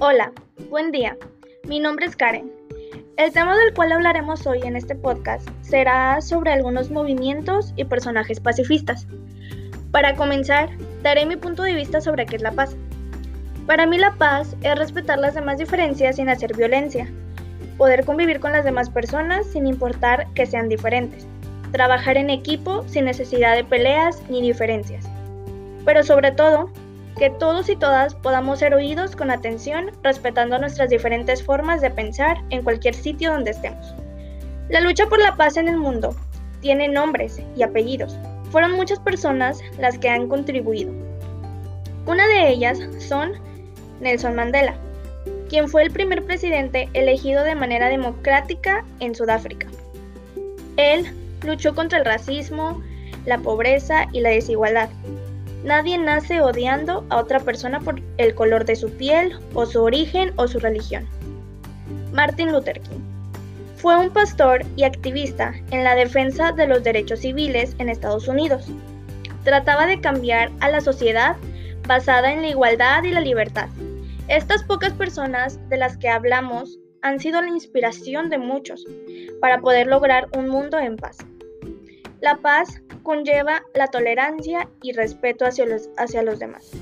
Hola, buen día. Mi nombre es Karen. El tema del cual hablaremos hoy en este podcast será sobre algunos movimientos y personajes pacifistas. Para comenzar, daré mi punto de vista sobre qué es la paz. Para mí la paz es respetar las demás diferencias sin hacer violencia, poder convivir con las demás personas sin importar que sean diferentes, trabajar en equipo sin necesidad de peleas ni diferencias, pero sobre todo, que todos y todas podamos ser oídos con atención, respetando nuestras diferentes formas de pensar en cualquier sitio donde estemos. La lucha por la paz en el mundo tiene nombres y apellidos. Fueron muchas personas las que han contribuido. Una de ellas son Nelson Mandela, quien fue el primer presidente elegido de manera democrática en Sudáfrica. Él luchó contra el racismo, la pobreza y la desigualdad, Nadie nace odiando a otra persona por el color de su piel o su origen o su religión. Martin Luther King fue un pastor y activista en la defensa de los derechos civiles en Estados Unidos. Trataba de cambiar a la sociedad basada en la igualdad y la libertad. Estas pocas personas de las que hablamos han sido la inspiración de muchos para poder lograr un mundo en paz. La paz conlleva la tolerancia y respeto hacia los, hacia los demás.